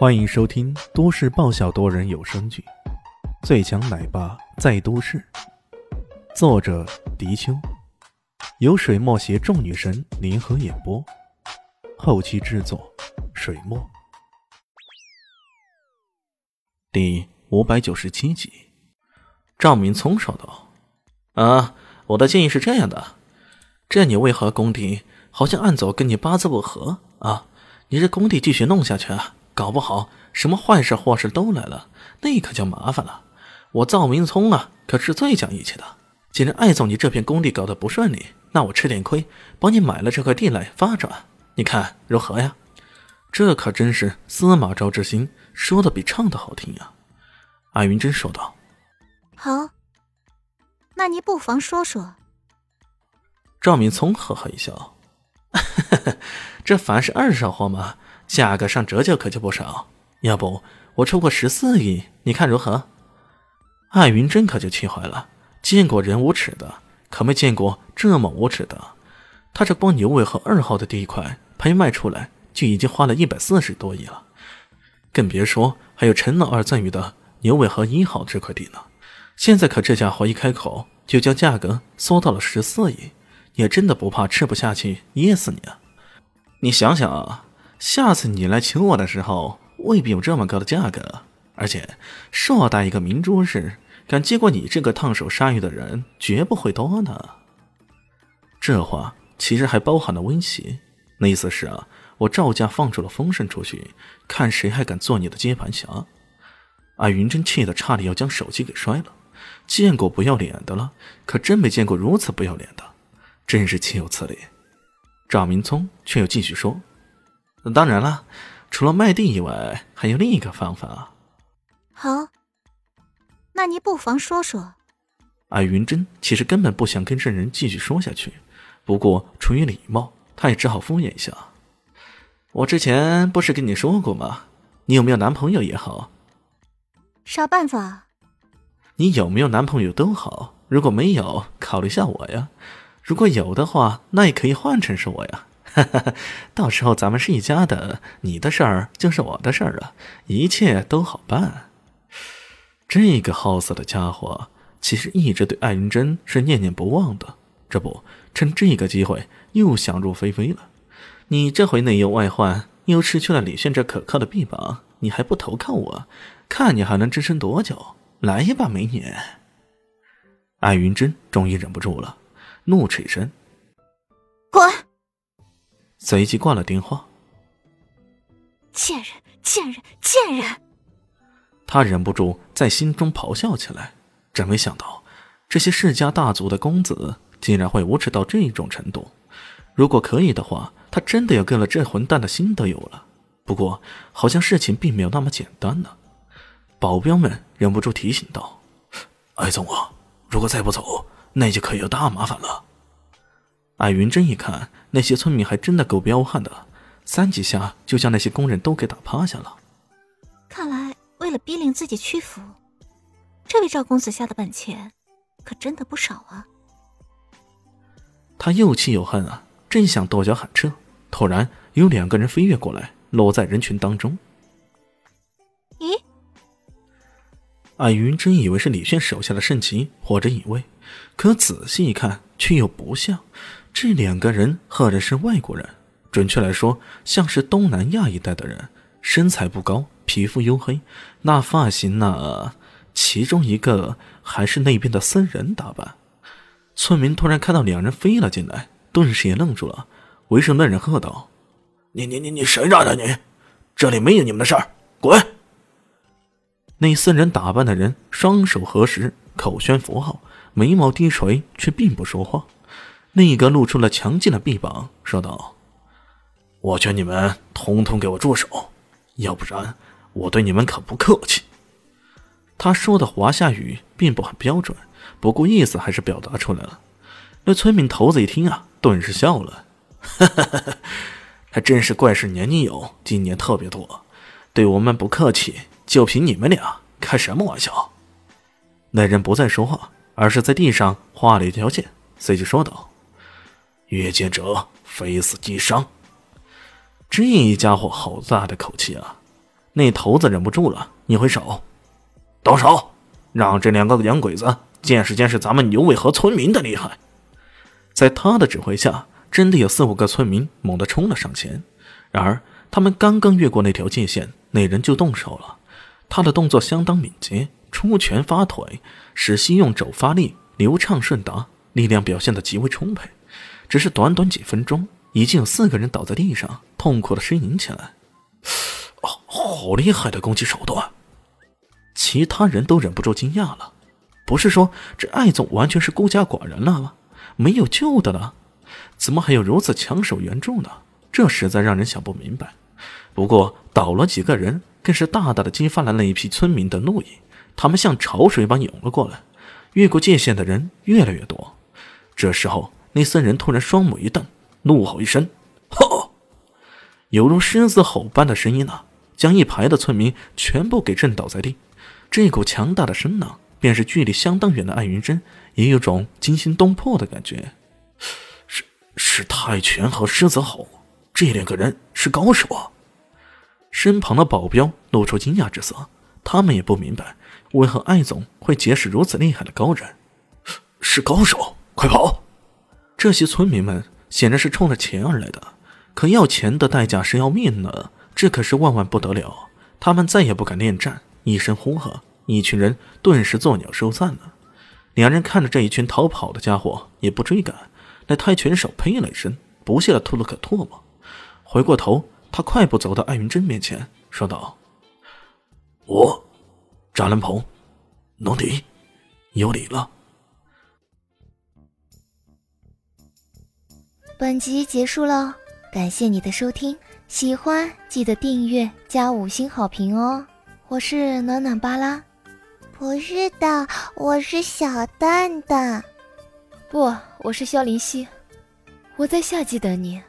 欢迎收听都市爆笑多人有声剧《最强奶爸在都市》，作者：迪秋，由水墨携众女神联合演播，后期制作：水墨。第五百九十七集，赵明聪说道：“啊，我的建议是这样的，这你为何工地好像暗走跟你八字不合啊？你这工地继续弄下去啊？”搞不好什么坏事祸事都来了，那可就麻烦了。我赵明聪啊，可是最讲义气的。既然艾总你这片工地搞得不顺利，那我吃点亏，帮你买了这块地来发展，你看如何呀？这可真是司马昭之心，说的比唱的好听呀。艾云珍说道：“好，那你不妨说说。”赵明聪呵呵一笑：“ 这凡是二手货嘛。”价格上折旧可就不少，要不我出个十四亿，你看如何？艾云珍可就气坏了，见过人无耻的，可没见过这么无耻的。他这光牛尾河二号的地块拍卖出来就已经花了一百四十多亿了，更别说还有陈老二赠予的牛尾河一号这块地呢。现在可这家伙一开口就将价格缩到了十四亿，也真的不怕吃不下去噎死你啊！你想想啊。下次你来请我的时候，未必有这么高的价格。而且，硕大一个明珠市，敢接过你这个烫手山芋的人，绝不会多的。这话其实还包含了威胁，那意思是啊，我赵家放出了风声出去，看谁还敢做你的接盘侠。艾云真气得差点要将手机给摔了，见过不要脸的了，可真没见过如此不要脸的，真是岂有此理。赵明聪却又继续说。当然了，除了卖地以外，还有另一个方法。好，那你不妨说说。艾云珍其实根本不想跟这人继续说下去，不过出于礼貌，他也只好敷衍一下。我之前不是跟你说过吗？你有没有男朋友也好。啥办法？你有没有男朋友都好，如果没有，考虑下我呀。如果有的话，那也可以换成是我呀。哈哈，到时候咱们是一家的，你的事儿就是我的事儿了，一切都好办。这个好色的家伙其实一直对艾云珍是念念不忘的，这不趁这个机会又想入非非了。你这回内忧外患，又失去了李炫这可靠的臂膀，你还不投靠我？看你还能支撑多久？来吧，美女！艾云珍终于忍不住了，怒斥一声：“滚！”随即挂了电话。贱人，贱人，贱人！他忍不住在心中咆哮起来。真没想到，这些世家大族的公子竟然会无耻到这种程度。如果可以的话，他真的要跟了这混蛋的心都有了。不过，好像事情并没有那么简单呢。保镖们忍不住提醒道：“艾总啊，如果再不走，那就可以有大麻烦了。”艾云珍一看，那些村民还真的够彪悍的，三几下就将那些工人都给打趴下了。看来为了逼令自己屈服，这位赵公子下的本钱可真的不少啊！他又气又恨啊，正想跺脚喊撤，突然有两个人飞跃过来，落在人群当中。艾云真以为是李炫手下的圣骑或者隐卫，可仔细一看，却又不像。这两个人赫然是外国人，准确来说，像是东南亚一带的人，身材不高，皮肤黝黑，那发型呢？其中一个还是那边的僧人打扮。村民突然看到两人飞了进来，顿时也愣住了，围上那人喝道：“你你你你谁让的你？这里没有你们的事儿，滚！”那四人打扮的人双手合十，口宣符号，眉毛低垂，却并不说话。另一个露出了强劲的臂膀，说道：“我劝你们统统给我住手，要不然我对你们可不客气。”他说的华夏语并不很标准，不过意思还是表达出来了。那村民头子一听啊，顿时笑了：“哈哈哈哈还真是怪事年年有，今年特别多，对我们不客气，就凭你们俩开什么玩笑？”那人不再说话，而是在地上画了一条线，随即说道。越界者非死即伤。这一家伙好大的口气啊！那头子忍不住了，一挥手：“动手，让这两个洋鬼子见识见识咱们牛尾河村民的厉害。”在他的指挥下，真的有四五个村民猛地冲了上前。然而，他们刚刚越过那条界限，那人就动手了。他的动作相当敏捷，出拳发腿，使膝用肘发力，流畅顺达，力量表现得极为充沛。只是短短几分钟，已经有四个人倒在地上，痛苦的呻吟起来。哦，好厉害的攻击手段！其他人都忍不住惊讶了。不是说这艾总完全是孤家寡人了吗？没有救的了？怎么还有如此强手援助呢？这实在让人想不明白。不过倒了几个人，更是大大的激发了那一批村民的怒意。他们像潮水般涌了过来，越过界限的人越来越多。这时候，那僧人突然双目一瞪，怒吼一声：“吼！”犹如狮子吼般的声音啊，将一排的村民全部给震倒在地。这股强大的声浪，便是距离相当远的艾云珍也有种惊心动魄的感觉。是是泰拳和狮子吼。这两个人是高手啊！身旁的保镖露出惊讶之色，他们也不明白为何艾总会结识如此厉害的高人。是高手，快跑！这些村民们显然是冲着钱而来的，可要钱的代价是要命呢，这可是万万不得了。他们再也不敢恋战，一声呼喝，一群人顿时作鸟兽散了。两人看着这一群逃跑的家伙，也不追赶。那泰拳手呸了一声，不屑的吐了口唾沫。回过头，他快步走到艾云珍面前，说道：“我，张兰鹏，龙迪，有礼了。”本集结束了，感谢你的收听，喜欢记得订阅加五星好评哦！我是暖暖巴拉，不是的，我是小蛋蛋，不，我是萧林希，我在夏季等你。